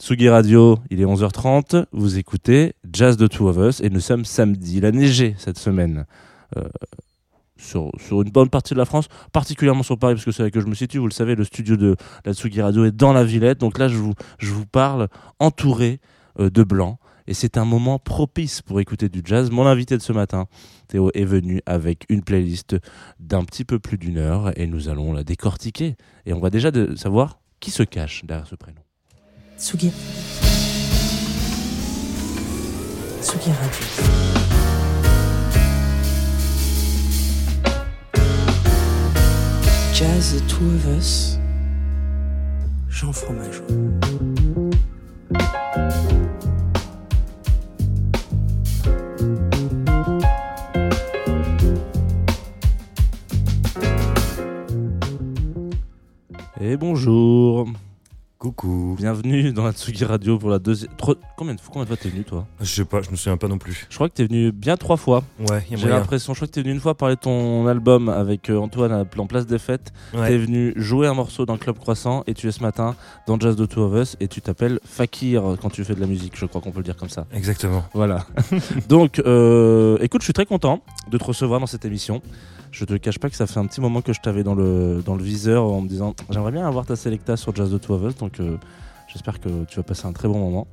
Tsugi Radio, il est 11h30, vous écoutez Jazz de Two of Us et nous sommes samedi. Il a cette semaine euh, sur, une bonne partie de la France, particulièrement sur Paris parce que c'est là que je me situe. Vous le savez, le studio de la Tsugi Radio est dans la Villette. Donc là, je vous, parle entouré euh, de blanc et c'est un moment propice pour écouter du jazz. Mon invité de ce matin, Théo, est venu avec une playlist d'un petit peu plus d'une heure et nous allons la décortiquer. Et on va déjà savoir qui se cache derrière ce prénom. Tsugi. Tsugi Radio. Jazz The Two of Us. Jean Fromageau. Et bonjour, Coucou. bienvenue dans la Tsugi Radio pour la deuxième. Tro- Combien de, combien de fois t'es venu toi? Je sais pas, je me souviens pas non plus. Je crois que t'es venu bien trois fois. Ouais, il y a J'ai l'impression, je crois que t'es venu une fois parler de ton album avec euh, Antoine à- en place des fêtes. T'es Ouais. venu jouer un morceau dans Club Croissant et tu es ce matin dans Jazz de Two of Us et tu t'appelles Fakir quand tu fais de la musique, je crois qu'on peut le dire comme ça. Exactement. Voilà. Donc, euh, écoute, je suis très content de te recevoir dans cette émission. Je te cache pas que ça fait un petit moment que je t'avais dans le, dans le viseur en me disant j'aimerais bien avoir ta Selecta sur Jazz de Two of Us. Donc, euh, j'espère que tu vas passer un très bon moment.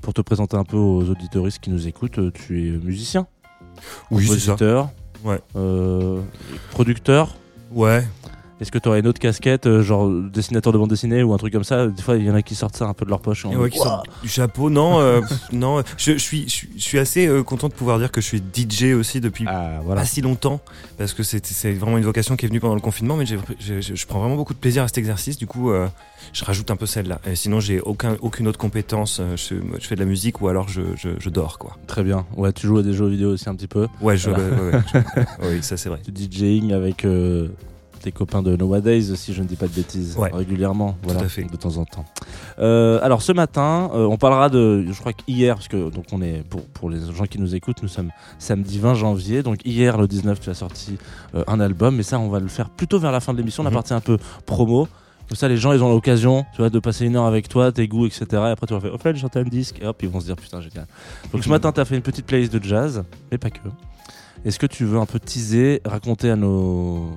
Pour te présenter un peu aux auditoristes qui nous écoutent, euh, tu es musicien, Oui, c'est ça. compositeur, Ouais. euh, producteur. Ouais. Est-ce que tu aurais une autre casquette, euh, genre dessinateur de bande dessinée ou un truc comme ça? Des fois, il y en a qui sortent ça un peu de leur poche. ouais, qui sortent du chapeau. Non, euh, pff, non. Je, je suis, je, suis- je suis assez euh, content de pouvoir dire que je suis DJ aussi depuis Ah, voilà. pas si longtemps, parce que c'est vraiment une vocation qui est venue pendant le confinement, mais je, je prends vraiment beaucoup de plaisir à cet exercice. Du coup, euh, je rajoute un peu celle-là. Sinon, j'ai aucun, aucune autre compétence. Je, fais de la musique ou alors je, je, je dors, quoi. Très bien. Ouais, tu joues à des jeux vidéo aussi un petit peu. Ouais, je, Voilà. ouais, ouais, ouais, je- oui, ça c'est vrai. Du DJing avec euh, tes copains de Nowadays, si je ne dis pas de bêtises, Ouais. régulièrement, voilà, à fait. de temps en temps. Euh, alors ce matin, euh, on parlera de, je crois qu'hier, parce que donc on est pour pour les gens qui nous écoutent, nous sommes samedi 20 janvier, donc hier le 19, tu as sorti euh, un album, mais ça on va le faire plutôt vers la fin de l'émission, la Mhm. partie un peu promo. Comme ça, les gens, ils ont l'occasion, tu vois, de passer une heure avec toi, tes goûts, etc. Et après, tu vas faire, au fait, j'entends un disque, et hop, ils vont se dire, putain, génial. Donc ce matin, tu as fait une petite playlist de jazz, mais pas que. Est-ce que tu veux un peu teaser, raconter à nos,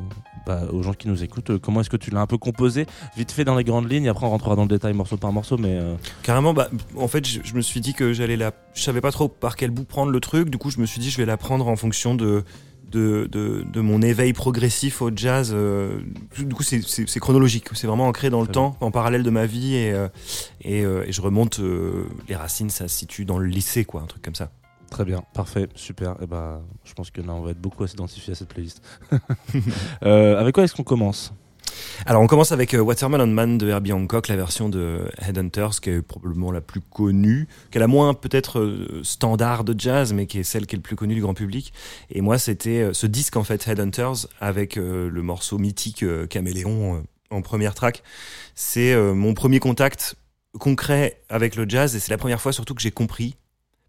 bah, aux gens qui nous écoutent, euh, comment est-ce que tu l'as un peu composé, vite fait dans les grandes lignes, après on rentrera dans le détail morceau par morceau, mais euh, Carrément, bah, en fait, je, je me suis dit que j'allais la. Je savais pas trop par quel bout prendre le truc. Du coup, je me suis dit, je vais la prendre en fonction de. De, de, de mon éveil progressif au jazz. euh, du coup, c'est- c'est c'est chronologique. C'est vraiment ancré dans le temps, en parallèle de ma vie. Et, euh, et, euh, et je remonte. les racines, ça se situe dans le lycée, quoi, un truc comme ça. Très bien, parfait, super. Et bah, je pense que là, on va être beaucoup à s'identifier à cette playlist. Euh, avec quoi est-ce qu'on commence? Alors, on commence avec euh, Watermelon Man de Herbie Hancock, la version de Headhunters, qui est probablement la plus connue, qui est la moins peut-être euh, standard de jazz, mais qui est celle qui est le plus connue du grand public. Et moi, c'était euh, ce disque, en fait, Headhunters, avec euh, le morceau mythique euh, Caméléon euh, en première track. C'est euh, mon premier contact concret avec le jazz, et c'est la première fois surtout que j'ai compris,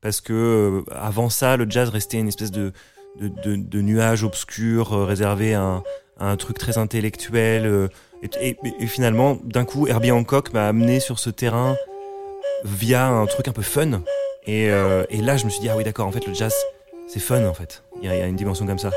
parce que euh, avant ça, le jazz restait une espèce de, de, nuage obscur euh, réservé à un, truc très intellectuel. euh, et, finalement, d'un coup, Herbie Hancock m'a amené sur ce terrain via un truc un peu fun. Et, là, je me suis dit, ah oui, d'accord, en fait, le jazz, c'est fun, en fait. Il y a une dimension comme ça.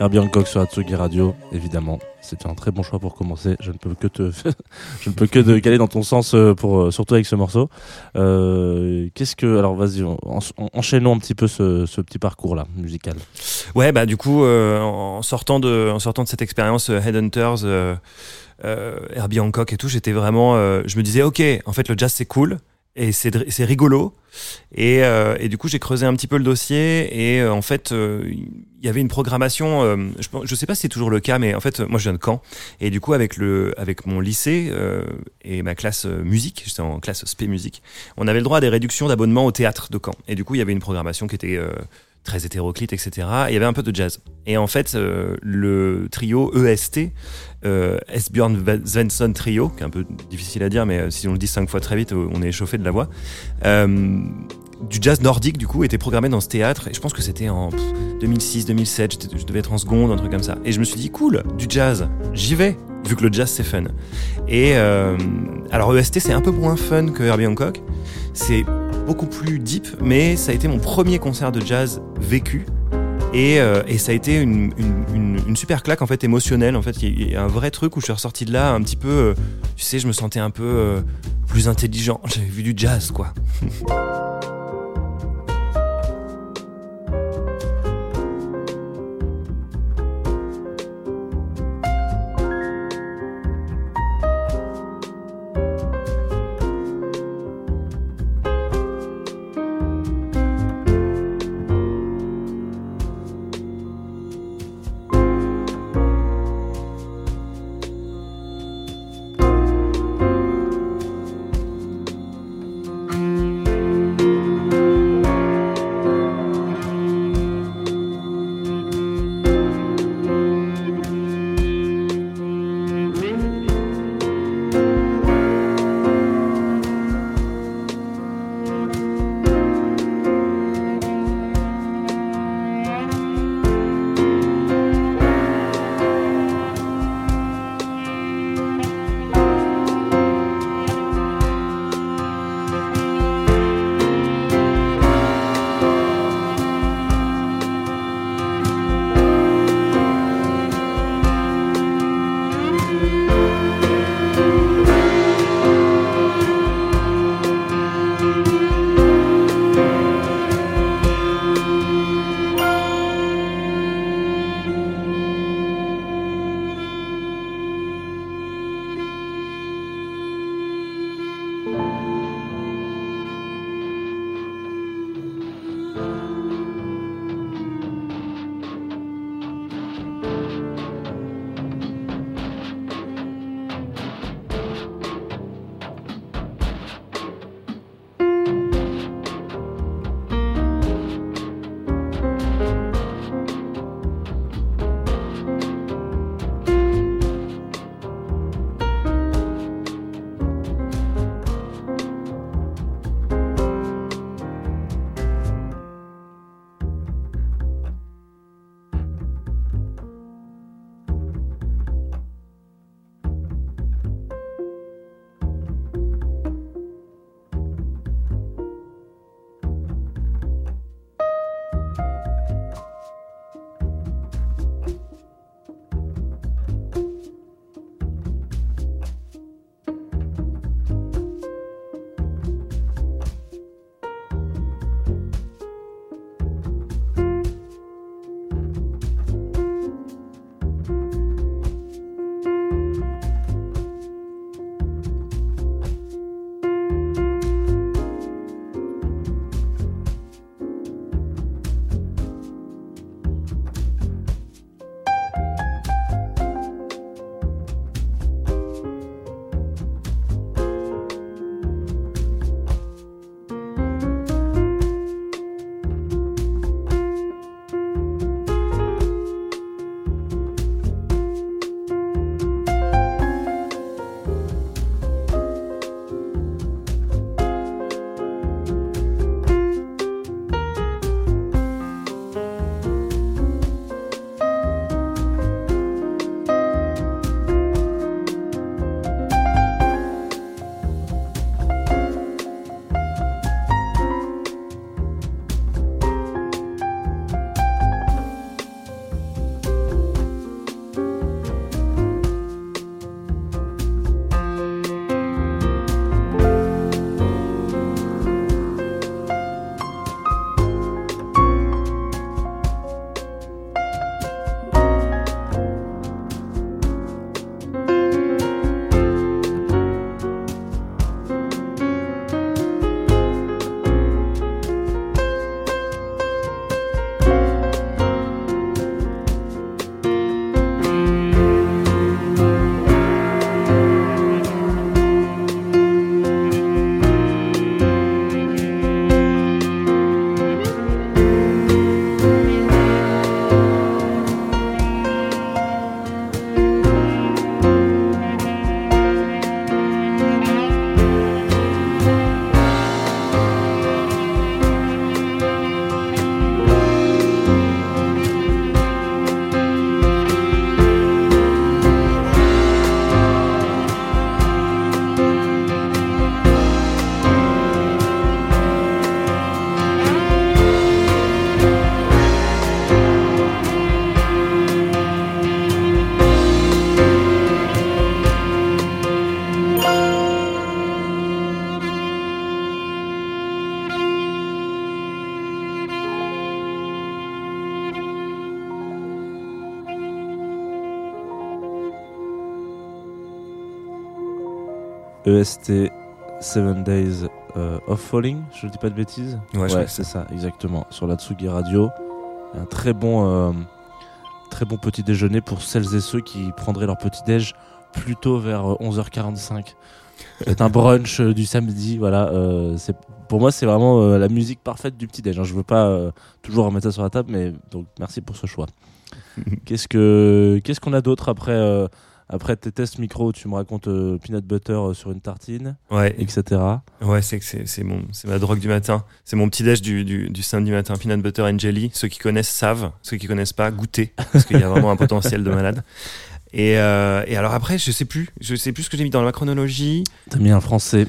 Herbie Hancock sur Atsugi Radio, évidemment. C'est un très bon choix pour commencer. Je ne peux que te, je ne peux que te caler dans ton sens euh, pour euh, surtout avec ce morceau. Euh, Qu'est-ce que, alors vas-y, en- en- enchaînons un petit peu ce, petit parcours là musical. Ouais, bah du coup, en sortant de, en sortant de cette expérience Headhunters, Herbie Hancock et tout, j'étais vraiment, je me disais, ok, en fait, le jazz c'est cool et c'est rigolo. Et, euh, et du coup, j'ai creusé un petit peu le dossier et euh, en fait, euh, il y avait une programmation. euh, je, je sais pas si c'est toujours le cas, mais en fait, moi, je viens de Caen et du coup, avec le, avec mon lycée euh, et ma classe musique, j'étais en classe spé musique, on avait le droit à des réductions d'abonnement au théâtre de Caen. Et du coup, il y avait une programmation qui était très hétéroclite, etc. Et il y avait un peu de jazz. Et en fait, euh, le trio EST, euh, Esbjörn Svensson Trio, qui est un peu difficile à dire, mais euh, si on le dit cinq fois très vite, on est échauffé de la voix, euh, du jazz nordique, du coup, était programmé dans ce théâtre. Et je pense que c'était en pff, 2006, 2007, j'étais- je devais être en seconde, un truc comme ça. Et je me suis dit, cool, du jazz, j'y vais, vu que le jazz c'est fun. Et alors EST, c'est un peu moins fun que Herbie Hancock. C'est beaucoup plus deep, mais ça a été mon premier concert de jazz vécu. Et, euh, ça a été une super claque en fait émotionnelle. En fait, il y, a un vrai truc où je suis ressorti de là un petit peu, euh, tu sais, je me sentais un peu euh, plus intelligent. J'avais vu du jazz, quoi. EST Seven Days euh, of Falling, je ne dis pas de bêtises. Ouais, que c'est ça, exactement. Sur la Tsugi Radio. Un très bon, euh, très bon petit déjeuner pour celles et ceux qui prendraient leur petit déj plutôt vers 11h45. C'est un brunch euh, du samedi, voilà. euh, c'est pour moi, c'est vraiment euh, la musique parfaite du petit déj. hein. Je veux pas euh, toujours remettre ça sur la table, mais donc merci pour ce choix. qu'est-ce que qu'est-ce qu'on a d'autre après euh, après tes tests micro Tu me racontes euh, peanut butter euh, sur une tartine, Ouais, etc. ouais, c'est c'est mon c'est ma drogue du matin. C'est mon petit déj du, du, du samedi matin, peanut butter and jelly. Ceux qui connaissent savent, ceux qui connaissent pas goûtez parce qu'il y a vraiment un potentiel de malade. Et, euh, et alors après, je sais plus, je sais plus ce que j'ai mis dans la chronologie. T'as mis un français.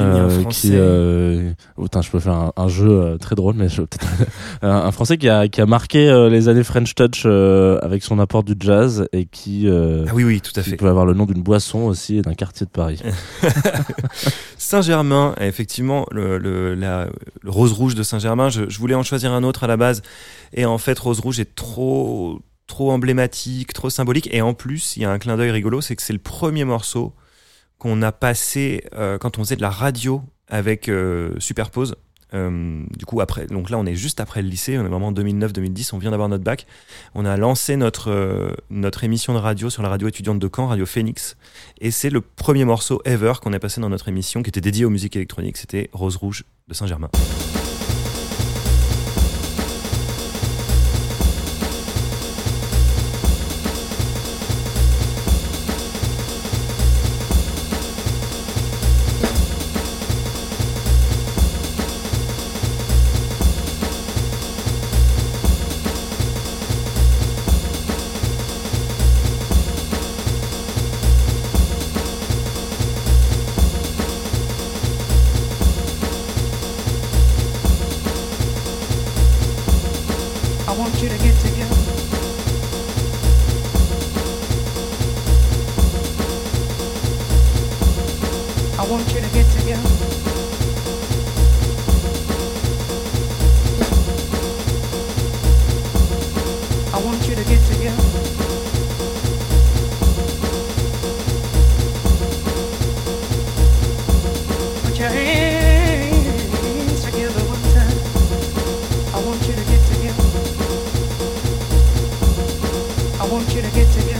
Euh, français. qui euh... oh, putain, je peux faire un, un jeu euh, très drôle mais je... un, un français qui a, qui a marqué euh, les années French Touch euh, avec son apport du jazz et qui, euh, Ah oui, oui, tout à fait. peut avoir le nom d'une boisson aussi et d'un quartier de Paris Saint-Germain, effectivement, le, le, la- le rose rouge de Saint-Germain, je, je voulais en choisir un autre à la base. Et en fait, rose rouge est trop, trop emblématique, trop symbolique. Et en plus, il y a un clin d'œil rigolo, c'est que c'est le premier morceau qu'on a passé euh, quand on faisait de la radio avec euh, Superpose. Euh, du coup, après, donc là, on est juste après le lycée, on est vraiment en 2009-2010, on vient d'avoir notre bac. On a lancé notre, notre émission de radio sur la radio étudiante de Caen, Radio Phoenix. Et c'est le premier morceau ever qu'on a passé dans notre émission qui était dédié aux musiques électroniques. C'était Rose Rouge de Saint-Germain. Want you to get together.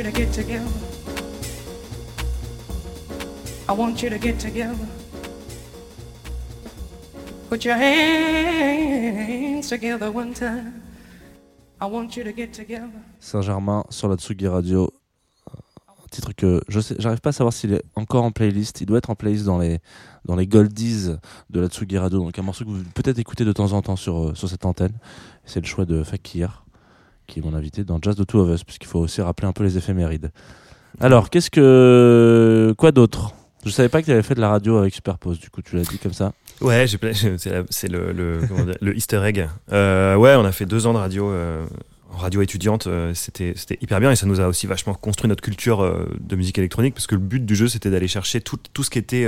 You to get together. I want you to get together. Put your hands together one time. I want you to get together. Saint-Germain sur la Tsugi Radio. Un titre que je j'arrive pas à savoir s'il est encore en playlist. Il doit être en playlist dans les, dans les goldies de la Tsugi Radio. Donc un morceau que vous peut-être écoutez de temps en temps sur, euh, sur cette antenne. C'est le choix de Fakir, qui est mon invité dans Jazz de Two of Us, puisqu'il faut aussi rappeler un peu les éphémérides. Alors, qu'est-ce que. Quoi d'autre? Je savais pas que tu avais fait de la radio avec Superpose, du coup, tu l'as dit comme ça. Ouais, c'est le, le, Easter egg. Euh, ouais, on a fait deux ans de radio, euh, en radio étudiante. euh, c'était c'était hyper bien et ça nous a aussi vachement construit notre culture euh, de musique électronique parce que le but du jeu c'était d'aller chercher tout, tout ce qui était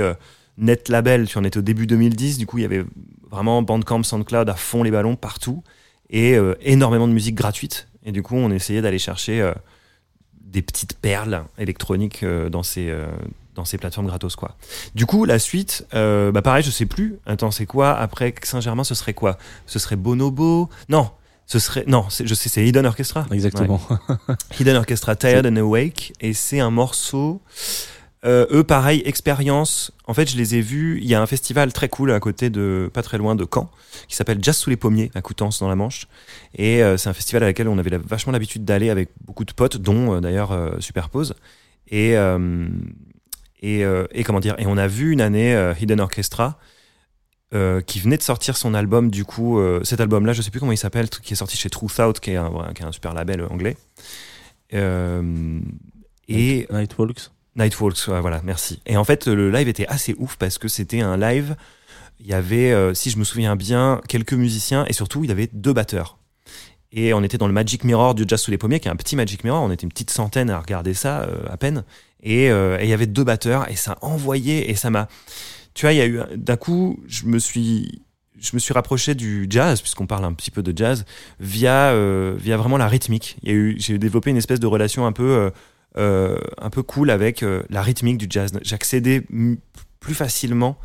net label. Tu en étais au début 2010, du coup il y avait vraiment Bandcamp, SoundCloud à fond les ballons partout et énormément de musique gratuite. Et du coup on essayait d'aller chercher euh, des petites perles électroniques euh, dans ces euh, dans ces plateformes gratos quoi. Du coup, la suite, euh, bah pareil, je sais plus. Attends, c'est quoi? Après Saint-Germain Ce serait quoi? Ce serait Bonobo? Non, ce serait non, je sais, c'est Hidden Orchestra. Exactement. Ouais. Hidden Orchestra, Tired and Awake, et c'est un morceau. Euh, eux, pareil, expérience. En fait, je les ai vus. Il y a un festival très cool à côté de, pas très loin de Caen, qui s'appelle Jazz sous les pommiers à Coutances dans la Manche. Et euh, c'est un festival à laquelle on avait la- vachement l'habitude d'aller avec beaucoup de potes, dont euh, d'ailleurs Superpose. Et et, et comment dire Et on a vu une année Hidden Orchestra. qui venait de sortir son album du coup cet album là je sais plus comment il s'appelle qui est sorti chez Truth Out qui est un, qui est un super label anglais et Nightwalks. Nightwalks, voilà, merci. Et en fait, le live était assez ouf parce que c'était un live. Il y avait, euh, si je me souviens bien, quelques musiciens et surtout, il y avait deux batteurs. Et on était dans le Magic Mirror du Jazz sous les pommiers, qui est un petit Magic Mirror. On était une petite centaine à regarder ça, euh, à peine. Et, euh, et il y avait deux batteurs et ça envoyait et ça m'a. Tu vois, il y a eu d'un coup, je me suis, je me suis rapproché du jazz puisqu'on parle un petit peu de jazz via, via vraiment la rythmique. J'ai développé une espèce de relation un peu, un peu cool avec euh, la rythmique du jazz. J'accédais plus facilement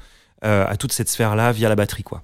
euh, à toute cette sphère-là via la batterie, quoi.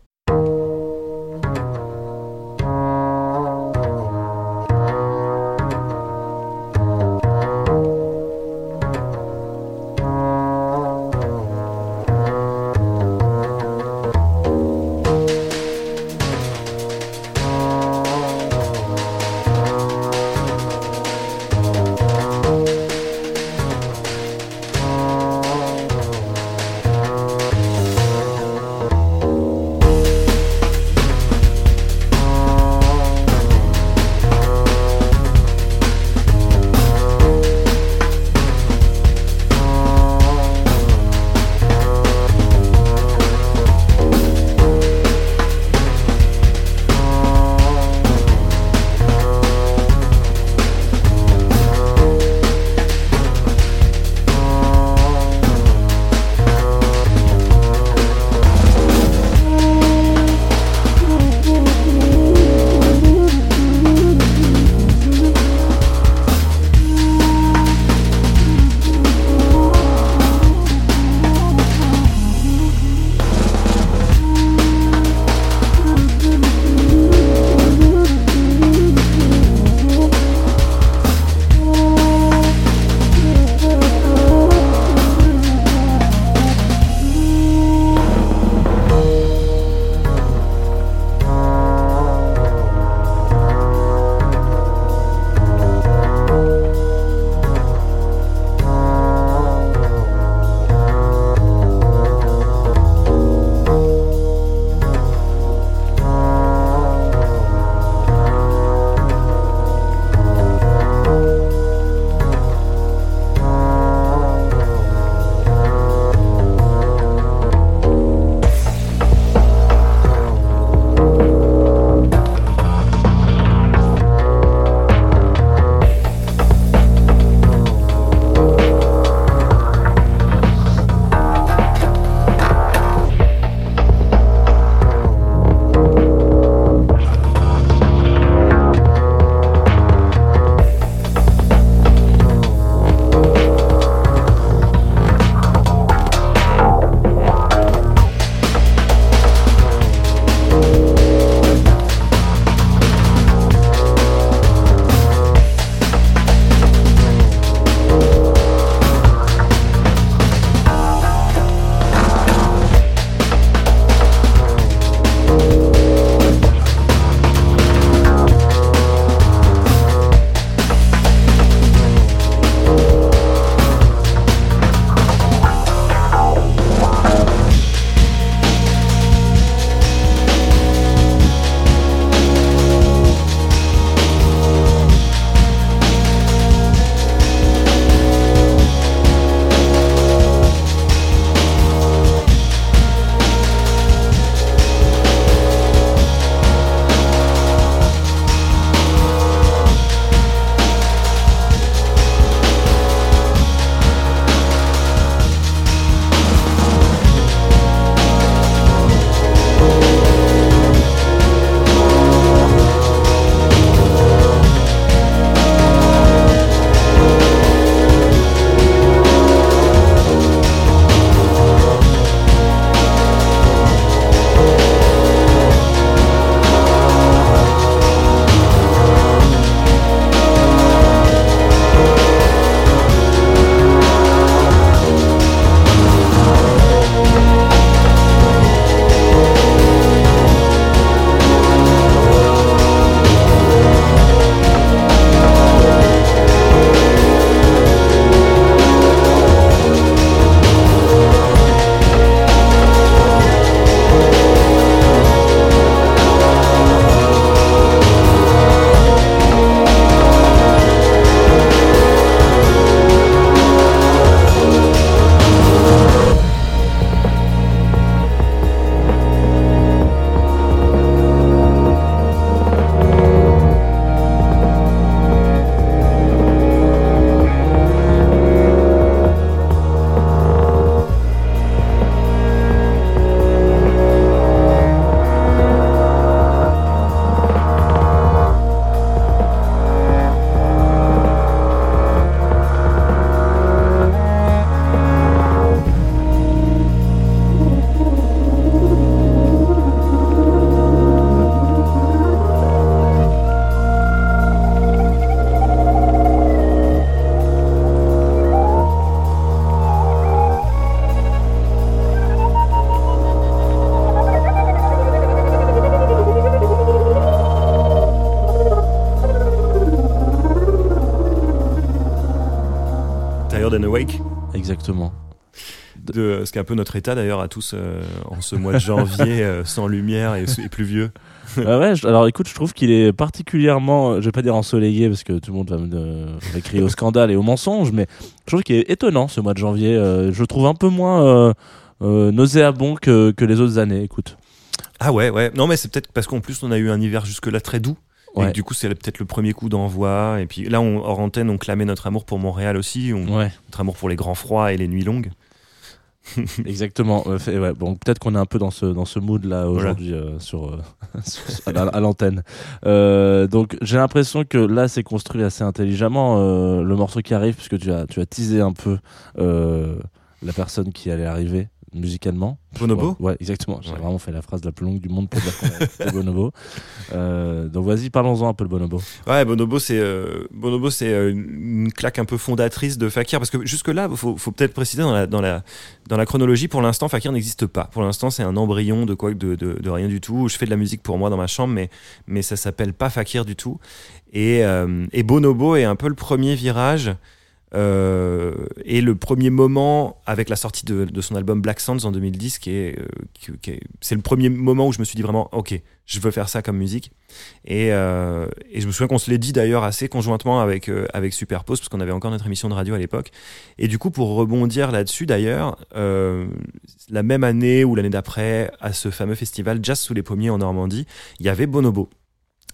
Qui est un peu notre état d'ailleurs à tous euh, en ce mois de janvier euh, sans lumière et, et pluvieux. Ah ouais, je- alors écoute, je trouve qu'il est particulièrement, euh, je vais pas dire ensoleillé parce que tout le monde va me crier au scandale et au mensonge, mais je trouve qu'il est étonnant ce mois de janvier. je le trouve un peu moins nauséabond que, que les autres années. Écoute. Ah ouais, ouais. Non, mais c'est peut-être parce qu'en plus on a eu un hiver jusque-là très doux. Et Ouais. du coup, c'est peut-être le premier coup d'envoi. Et puis là, on, hors antenne, on clamait notre amour pour Montréal aussi, on- Ouais, notre amour pour les grands froids et les nuits longues. exactement. Euh, ouais, bon, peut-être qu'on est un peu dans ce dans ce mood là Voilà. aujourd'hui euh, sur, euh, sur- à, à l'antenne. Euh, donc j'ai l'impression que là c'est construit assez intelligemment euh, le morceau qui arrive puisque tu as tu as teasé un peu euh, la personne qui allait arriver musicalement. Bonobo Ouais, ouais, exactement. J'ai Ouais. vraiment fait la phrase la plus longue du monde pour dire qu'on est Bonobo. Euh, donc vas-y, parlons-en un peu le Bonobo. Ouais, Bonobo, c'est euh, Bonobo, c'est euh, une claque un peu fondatrice de Fakir parce que jusque là, faut, faut peut-être préciser dans la dans la dans la chronologie. Pour l'instant, Fakir n'existe pas. Pour l'instant, c'est un embryon de quoi de, de, de rien du tout. Je fais de la musique pour moi dans ma chambre, mais mais ça s'appelle pas Fakir du tout. Et et Bonobo est un peu le premier virage. Euh, et le premier moment avec la sortie de, de son album Black Sands en 2010 qui est, euh, qui- est- c'est le premier moment où je me suis dit vraiment ok je veux faire ça comme musique et, euh, et je me souviens qu'on se l'est dit d'ailleurs assez conjointement avec, euh, avec Superpose, parce qu'on avait encore notre émission de radio à l'époque. Et du coup, pour rebondir là-dessus d'ailleurs, euh, la même année ou l'année d'après, à ce fameux festival Jazz sous les pommiers en Normandie, il y avait Bonobo.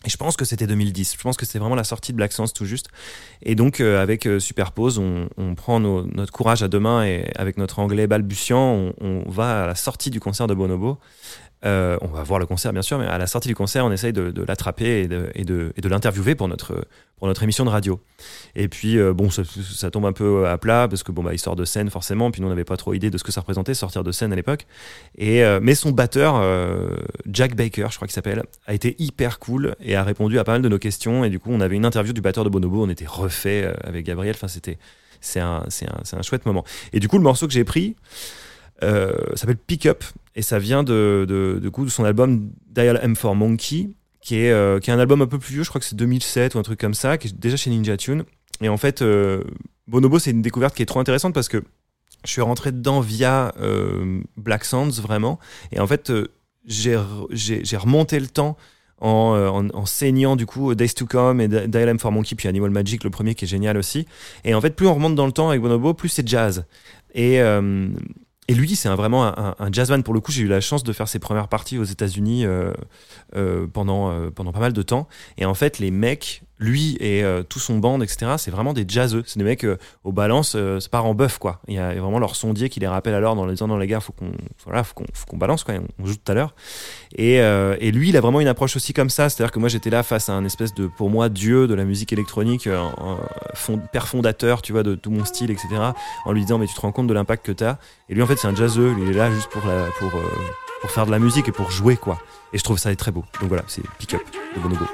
Et je pense que c'était 2010. Je pense que c'était vraiment la sortie de Black Sands tout juste. Et donc, euh, avec euh, Superpose, on, prend notre courage à deux mains et avec notre anglais balbutiant, on va à la sortie du concert de Bonobo. Euh, on va voir le concert, bien sûr, mais à la sortie du concert, on essaye de, de l'attraper et de, et de, et de l'interviewer pour notre, pour notre émission de radio. Et puis, euh, bon, ça, ça tombe un peu à plat parce que, bon, bah, il sort de scène forcément. Puis nous, on n'avait pas trop idée de ce que ça représentait, sortir de scène à l'époque. Et, euh, mais son batteur, euh, Jack Baker, je crois qu'il s'appelle, a été hyper cool et a répondu à pas mal de nos questions. Et du coup, on avait une interview du batteur de Bonobo. On était refait euh, avec Gabriel. Enfin, c'était, c'est un, c'est un, un chouette moment. Et du coup, le morceau que j'ai pris, euh, s'appelle Pick Up et ça vient de, de, coup, de son album Dial M for Monkey qui est, euh, qui est un album un peu plus vieux, je crois que c'est 2007 ou un truc comme ça, qui est déjà chez Ninja Tune. Et en fait, euh, Bonobo, c'est une découverte qui est trop intéressante parce que je suis rentré dedans via Black Sounds vraiment. Et en fait, j'ai re- j'ai j'ai remonté le temps en, en, en saignant du coup Days to Come et Di- Dial M for Monkey, puis Animal Magic, le premier qui est génial aussi. Et en fait, plus on remonte dans le temps avec Bonobo, plus c'est jazz. Et, et lui, c'est vraiment un, un jazzman. Pour le coup, j'ai eu la chance de faire ses premières parties aux États-Unis euh, euh, pendant, euh, pendant pas mal de temps. Et en fait, les mecs, lui et euh, tout son band, etc., c'est vraiment des jazzeux. C'est des mecs euh, au balance, euh, ça part en bœuf, quoi. Il y a vraiment leur sondier qui les rappelle alors dans les disant, non, les gars, faut qu'on voilà, faut qu'on qu'on balance, quoi. On joue tout à l'heure. Et, euh, et lui, il a vraiment une approche aussi comme ça. C'est-à-dire que moi, j'étais là face à un espèce de, pour moi, dieu de la musique électronique, euh, fond- père fondateur, tu vois, de tout mon style, etc. En lui disant, mais tu te rends compte de l'impact que t'as. Et lui, en fait, c'est un jazzeux. Il est là juste pour, la, pour, euh, pour faire de la musique et pour jouer, quoi. Et je trouve ça très beau. Donc voilà, c'est Pick Up de Bonobo.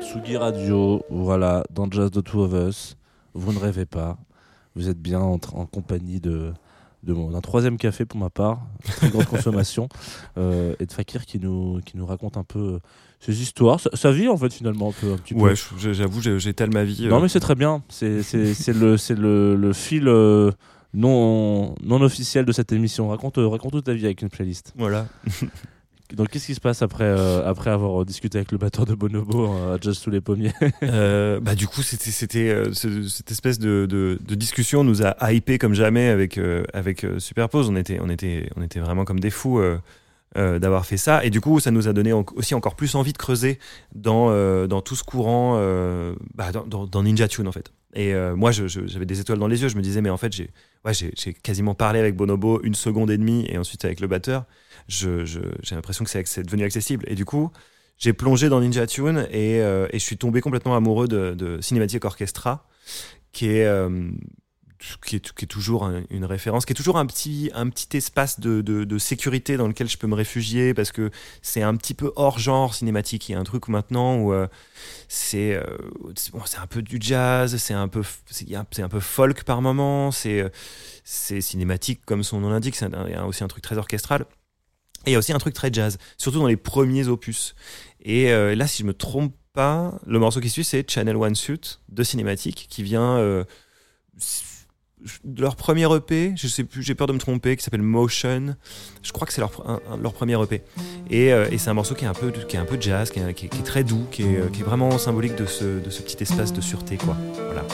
Tsugi Radio. Voilà, dans Jazz the Two of Us. Vous ne rêvez pas. Vous êtes bien en, en compagnie de d'un troisième café pour ma part, très grande consommation, euh, et de Fakir qui nous, qui nous raconte un peu euh, ses histoires, sa, sa vie en fait finalement un peu. Un petit peu. Ouais, j'avoue, j'ai- j'étale ma vie. euh, Non mais c'est très bien, c'est le, c'est le, le fil euh, non, non officiel de cette émission. Raconte, raconte toute ta vie avec une playlist. Voilà. Donc qu'est-ce qui se passe après, euh, après avoir discuté avec le batteur de Bonobo à Jazz sous les pommiers? Euh, bah du coup c'était c'était euh, ce- cette espèce de, de, discussion nous a hypé comme jamais avec avec Superpose. On était on était on était vraiment comme des fous d'avoir fait ça. Et du coup ça nous a donné aussi encore plus envie de creuser dans dans tout ce courant bah, dans, Ninja Tune en fait. Et moi j'avais des étoiles dans les yeux. Je me disais mais en fait j'ai ouais, j'ai quasiment parlé avec Bonobo une seconde et demie et ensuite avec le batteur. J'ai l'impression que c'est devenu accessible. Et du coup j'ai plongé dans Ninja Tune et, euh, je suis tombé complètement amoureux de, de Orchestra, qui est, euh, qui est, toujours un- une référence, qui est toujours un petit, un petit espace de, sécurité dans lequel je peux me réfugier parce que c'est un petit peu hors genre cinématique. Il y a un truc maintenant où euh, c'est euh, bon, un peu du jazz, c'est un peu, un- peu folk par moment, c'est euh, c'est cinématique comme son nom l'indique, c'est aussi un truc très orchestral. Et il y a aussi un truc très jazz, surtout dans les premiers opus. Et euh, là, si je me trompe pas, le morceau qui suit, c'est Channel One Suit de Cinématique, qui vient de leur premier EP, je sais plus, j'ai peur de me tromper, qui s'appelle Motion. Je crois que c'est leur, leur premier EP. Et, euh, et c'est un morceau qui est un peu, qui est un peu jazz, qui est très doux, qui est, euh, qui est vraiment symbolique de ce, de ce petit espace de sûreté, quoi. Voilà.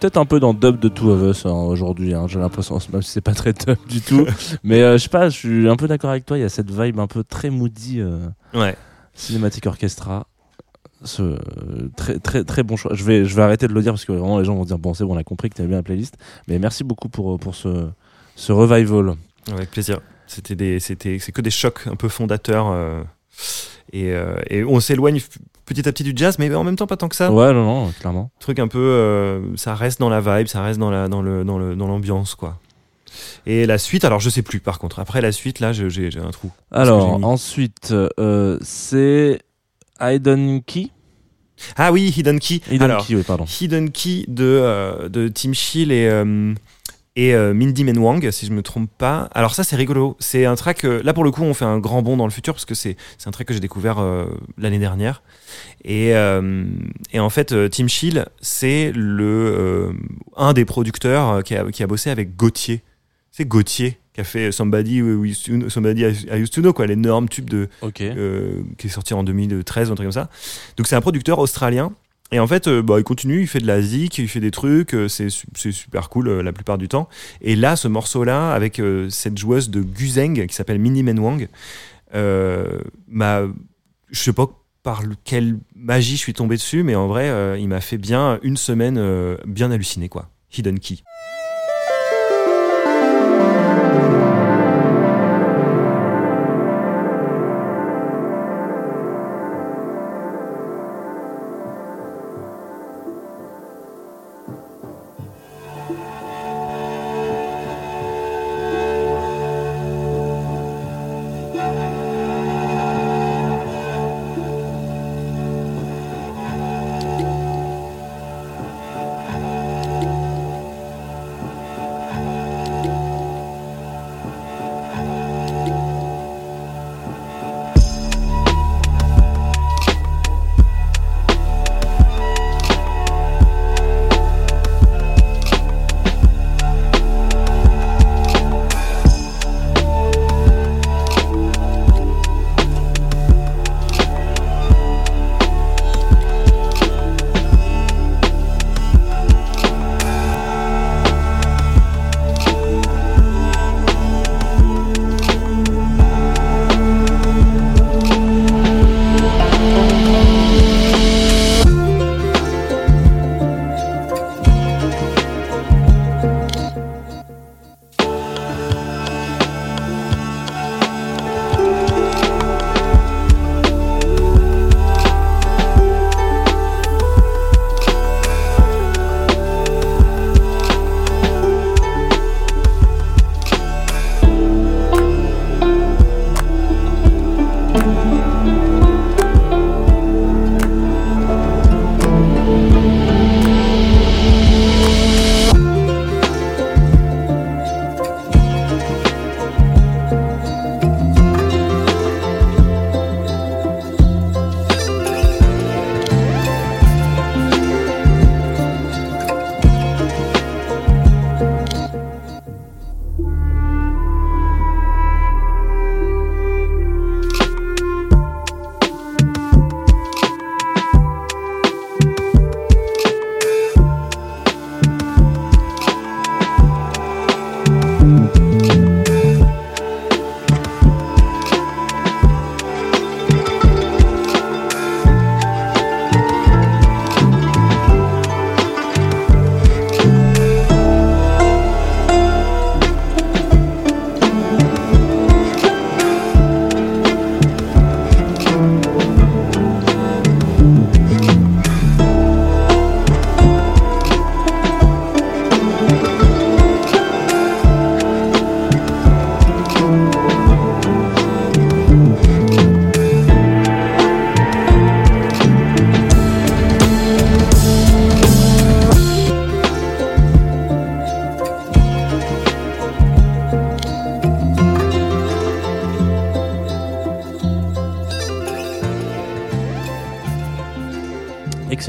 Peut-être un peu dans dub de Two of Us hein, aujourd'hui. hein, J'ai l'impression, même si c'est pas très dub du tout. Mais euh, je sais pas, je suis un peu d'accord avec toi. Il y a cette vibe un peu très moody, euh, Ouais. cinématique orchestra. Ce, euh, très très très bon choix. Je vais je vais arrêter de le dire parce que vraiment les gens vont dire bon c'est bon on a compris que tu bien la playlist. Mais merci beaucoup pour pour ce ce revival. Avec plaisir. C'était des, c'était, c'est que des chocs un peu fondateurs. euh, et, euh, et on s'éloigne petit à petit du jazz, mais en même temps pas tant que ça. Ouais non non clairement. Truc un peu, euh, ça reste dans la vibe, ça reste dans la, dans le, dans le, dans l'ambiance, quoi. Et la suite, alors je sais plus. Par contre, après la suite, là, j'ai, j'ai un trou. Alors ensuite euh, c'est Hidden Key. Ah oui, Hidden Key. Hidden alors, Key oui pardon. Hidden Key de, euh, de Tim Chill et, et euh, Mindy Menwang, si je me trompe pas. Alors ça, c'est rigolo. C'est un track, euh, là pour le coup, on fait un grand bond dans le futur, parce que c'est un track que j'ai découvert euh, l'année dernière. Et, euh, et en fait, Tim Chill, c'est le un des producteurs qui a, qui a bossé avec Gauthier. C'est Gauthier qui a fait Somebody, We Used to Know- Somebody I Used to Know, quoi, l'énorme tube de, qui est sorti en 2013 ou un truc comme ça. Donc c'est un producteur australien. Et en fait, euh, bah, il continue, il fait de la zik, il fait des trucs, euh, c'est su- c'est super cool euh, la plupart du temps. Et là, ce morceau-là, avec cette joueuse de Guzeng qui s'appelle Minnie Menwang, euh, m'a, je sais pas par le- quelle magie je suis tombé dessus, mais en vrai, il m'a fait bien une semaine bien halluciné, quoi. Hidden Key.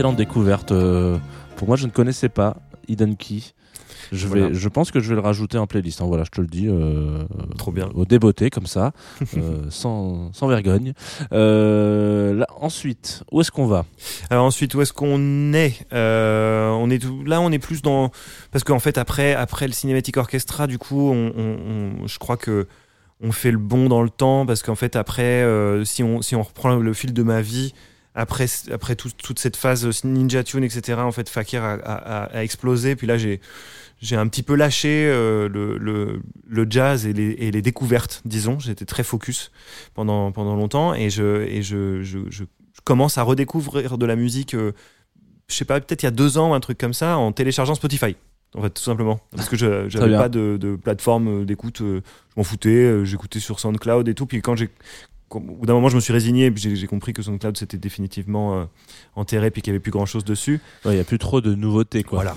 Excellente découverte. euh, pour moi, je ne connaissais pas Hidden Key. Je, vais, Voilà. je pense que je vais le rajouter en playlist. hein. Voilà, je te le dis. euh, Trop bien. Au débeauté, comme ça, euh, sans, sans vergogne. Euh, là, ensuite, où est-ce qu'on va? Alors ensuite, où est-ce qu'on est? On est tout- là, on est plus dans parce qu'en fait après après le cinématique orchestra, du coup, on, je crois que on fait le bon dans le temps parce qu'en fait après, si on si on reprend le fil de ma vie. Après, après tout- toute cette phase Ninja Tune, etc., en fait, Fakir a, a- a- a explosé. Puis là, j'ai, j'ai un petit peu lâché euh, le, le, le jazz et les, et les découvertes, disons. J'étais très focus pendant, pendant longtemps et, je, et je, je, je commence à redécouvrir de la musique, euh, je sais pas, peut-être il y a deux ans, un truc comme ça, en téléchargeant Spotify. En fait, tout simplement. Parce que je j'avais bien. pas de, de plateforme d'écoute, euh, je m'en foutais, euh, j'écoutais sur SoundCloud et tout. Puis quand j'ai. Au bout d'un moment, je me suis résigné, puis j'ai compris que SoundCloud c'était définitivement euh, enterré, puis qu'il n'y avait plus grand chose dessus. Il n'y a plus trop de nouveautés, quoi. Voilà.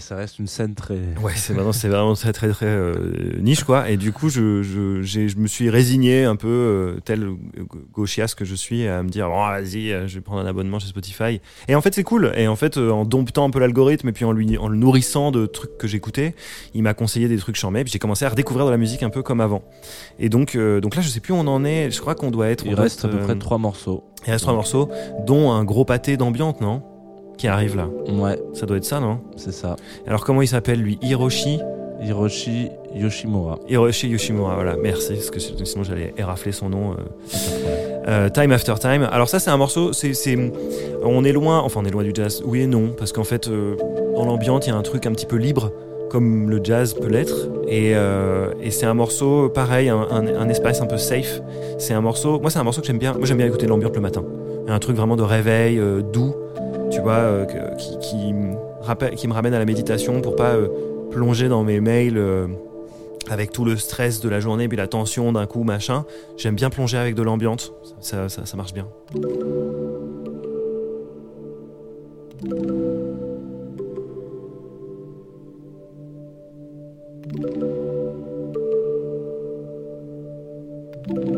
Ça reste une scène très. Ouais, c'est vraiment, c'est vraiment très très très euh, niche quoi. Et du coup, je, je, j'ai- je me suis résigné un peu, euh, tel gauchias que je suis, à me dire, bon, vas-y, je vais prendre un abonnement chez Spotify. Et en fait, c'est cool. Et en fait, en domptant un peu l'algorithme et puis en lui, en le nourrissant de trucs que j'écoutais, il m'a conseillé des trucs charmés. Puis j'ai commencé à redécouvrir de la musique un peu comme avant. Et donc, donc là, je sais plus où on en est. Je crois qu'on doit être. Il reste à peu euh, près trois morceaux. Il reste trois morceaux, dont un gros pâté d'ambiance, non? Qui arrive là. Ouais, Ça doit être ça, non? C'est ça. Alors comment il s'appelle lui? Hiroshi? Hiroshi Yoshimura. Hiroshi Yoshimura, voilà, merci, parce que sinon j'allais érafler son nom. euh. Euh, time After Time. Alors ça c'est un morceau, c'est, c'est- on est loin, enfin on est loin du jazz, oui et non, parce qu'en fait euh, dans l'ambiance il y a un truc un petit peu libre, comme le jazz peut l'être, et, euh, et c'est un morceau pareil, un, un- espace un peu safe. C'est un morceau, moi c'est un morceau que j'aime bien, moi j'aime bien écouter l'ambiance le matin. Un truc vraiment de réveil, euh, doux, tu vois, euh, qui, qui, me qui me ramène à la méditation pour pas plonger dans mes mails. avec tout le stress de la journée, puis la tension d'un coup, machin. J'aime bien plonger avec de l'ambiance. Ça, ça, ça marche bien. thank you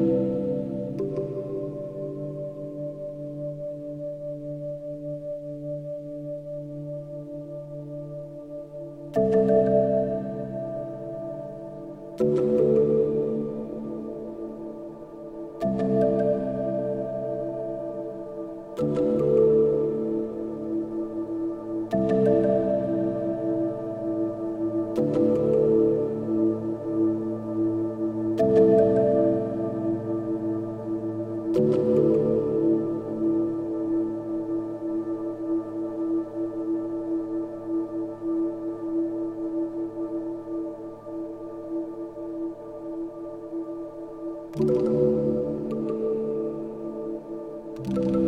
thank you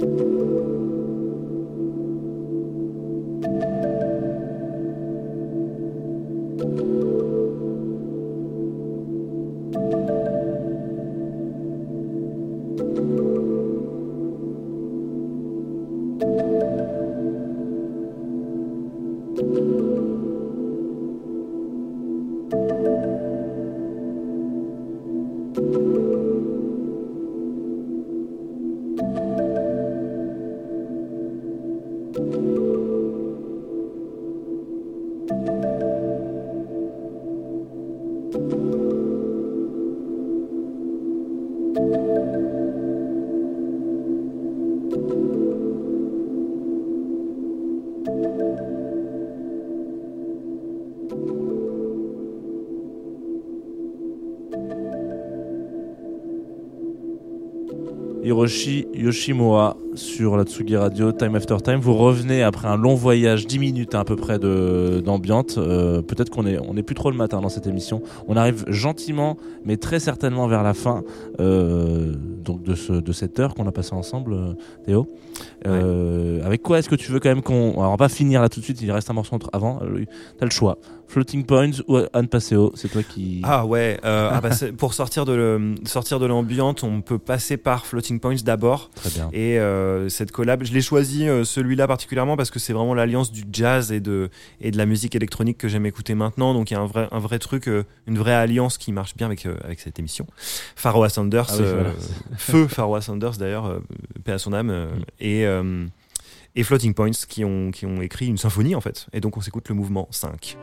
Música Hiroshi Yoshimura sur la Tsugi Radio, Time After Time. Vous revenez après un long voyage, 10 minutes à peu près d'ambiante. Euh, Peut-être qu'on est, on est plus trop le matin dans cette émission. On arrive gentiment, mais très certainement vers la fin euh, donc de, ce, de cette heure qu'on a passée ensemble, euh, Théo. Euh, Avec quoi est-ce que tu veux quand même qu'on. Alors on va pas finir là tout de suite, il reste un morceau entre- avant. T'as le choix. Floating Points ou Anne Passeo, c'est toi qui. Ah ouais, euh, ah bah pour sortir de le- sortir de l'ambiante, on peut passer par Floating Points d'abord. Très bien. Et euh, cette collab, je l'ai choisi euh, celui-là particulièrement parce que c'est vraiment l'alliance du jazz et de, et de la musique électronique que j'aime écouter maintenant. Donc il y a un vrai, un vrai truc, une vraie alliance qui marche bien avec, avec cette émission. Pharoah Sanders, Ah oui, voilà. feu Pharoah Sanders d'ailleurs, paix à son âme, Mm. et, et Floating Points qui ont, qui ont écrit une symphonie en fait. Et donc on s'écoute le mouvement 5.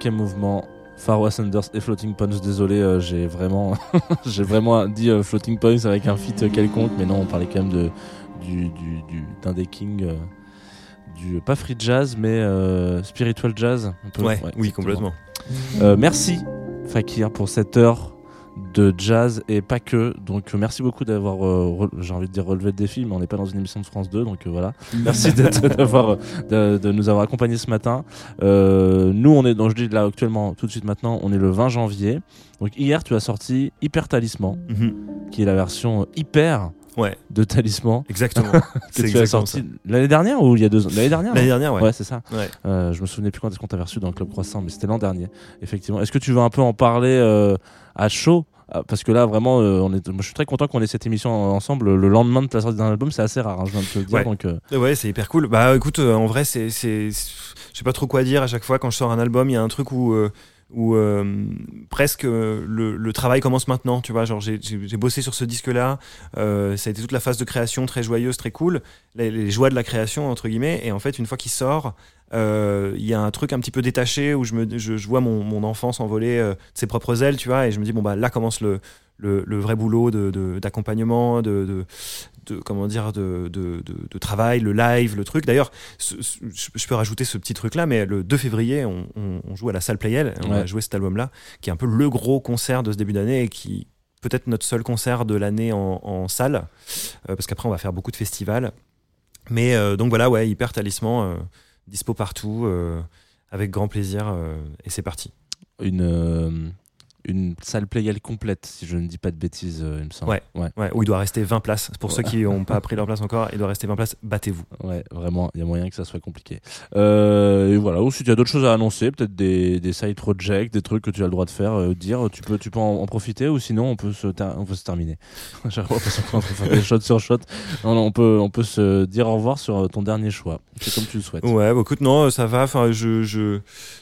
Cinquième mouvement, Pharoah Sanders et Floating Points. Désolé, euh, j'ai vraiment, j'ai vraiment dit euh, Floating Points avec un feat quelconque, mais non, on parlait quand même de du du du- d'un des kings, euh, du pas free jazz, mais spiritual jazz. Un peu. Ouais, oui, complètement. Merci Fakir pour cette heure de jazz et pas que. Donc euh, merci beaucoup d'avoir, euh, j'ai envie de dire relevé le défi, mais on n'est pas dans une émission de France 2, donc euh, voilà. Merci d'avoir, de, de nous avoir accompagnés ce matin. Euh, nous, on est, donc je dis là actuellement, tout de suite maintenant, on est le 20 janvier. Donc hier, tu as sorti Hyper Talisman, Mhm. qui est la version hyper Ouais, de Talisman exactement. que tu as sorti l'année dernière ou il y a deux ans? L'année dernière. L'année dernière, ouais. Ouais, c'est ça. Ouais. Euh, je me souvenais plus quand est-ce qu'on t'avait reçu dans le Club Croissant, mais c'était l'an dernier, effectivement. Est-ce que tu veux un peu en parler euh, à chaud? Parce que là, vraiment, euh, on est... moi, je suis très content qu'on ait cette émission ensemble le lendemain de la sortie d'un album. C'est assez rare, hein, je viens de te le dire. Ouais. Donc, euh, Ouais, c'est hyper cool. Bah écoute, euh, en vrai, c'est, je sais pas trop quoi dire à chaque fois quand je sors un album. Il y a un truc où, où euh, presque euh, le, travail commence maintenant. Tu vois, genre j'ai, bossé sur ce disque-là. Euh, ça a été toute la phase de création très joyeuse, très cool. Les, joies de la création entre guillemets. Et en fait, une fois qu'il sort, il y a un truc un petit peu détaché où je vois mon, enfant s'envoler de ses propres ailes, tu vois, et je me dis bon bah là commence le le, le vrai boulot de- d'accompagnement, de, de, de- comment dire, de, travail, le live, le truc. D'ailleurs, je peux rajouter ce petit truc-là, mais le 2 février, on, on- on joue à la salle Playel, on Ouais. a joué cet album-là, qui est un peu le gros concert de ce début d'année et qui peut-être notre seul concert de l'année en, en salle, euh, parce qu'après on va faire beaucoup de festivals. Mais euh, donc voilà, ouais, hyper talisman, euh, dispo partout, euh, avec grand plaisir, et c'est parti. une, une salle Playel complète, si je ne dis pas de bêtises, euh, il me semble. Ouais. ouais. Ouais, où il doit rester 20 places. Pour ceux qui n'ont pas pris leur place encore, il doit rester 20 places, battez-vous. Ouais, vraiment, il y a moyen que ça soit compliqué. Euh, et voilà, ou si tu as d'autres choses à annoncer, peut-être des, des side projects, des trucs que tu as le droit de faire, euh, dire, tu peux, tu peux en, en profiter, ou sinon on peut se, on peut se terminer. J'ai l'impression qu'on est en train de faire des shots sur shot. Non, non, on peut, on peut se dire au revoir sur ton dernier choix. C'est comme tu le souhaites. Ouais, bah écoute, non, ça va. Enfin, je, je,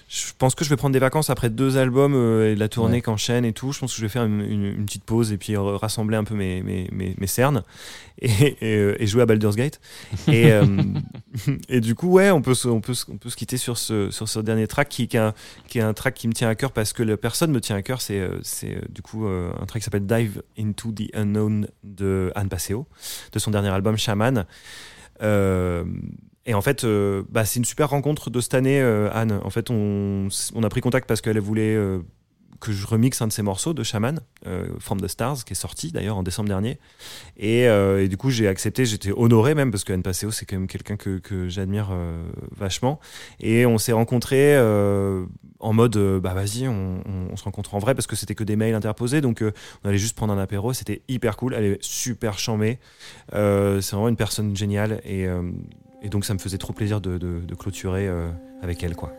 je pense que je vais prendre des vacances après deux albums et la tournée Ouais. Qu'enchaîne et tout. Je pense que je vais faire une, petite pause et puis euh, rassembler un peu mes, mes, mes, cernes euh, et jouer à Baldur's Gate. Et, euh, et du coup, ouais, on peut se, on peut, on peut se quitter sur ce, sur ce dernier track qui, est un, qui est un track qui me tient à cœur parce que la personne me tient à cœur. C'est, du coup un track qui s'appelle Dive into the Unknown de Anne Passeo, de son dernier album Shaman. Et en fait, bah, c'est une super rencontre de cette année, Anne. En fait, on, on a pris contact parce qu'elle voulait que je remixe un de ses morceaux de Shaman, euh, From the Stars, qui est sorti d'ailleurs en décembre dernier. Et, euh, du coup, j'ai accepté, j'étais honoré même, parce que Anne Passeo, c'est quand même quelqu'un que, j'admire euh, vachement. Et on s'est rencontrés euh, en mode, bah vas-y, on, se rencontre en vrai, parce que c'était que des mails interposés. Donc, on allait juste prendre un apéro, c'était hyper cool. Elle est super chambée. Euh, c'est vraiment une personne géniale. Et, donc, ça me faisait trop plaisir de, clôturer avec elle, quoi.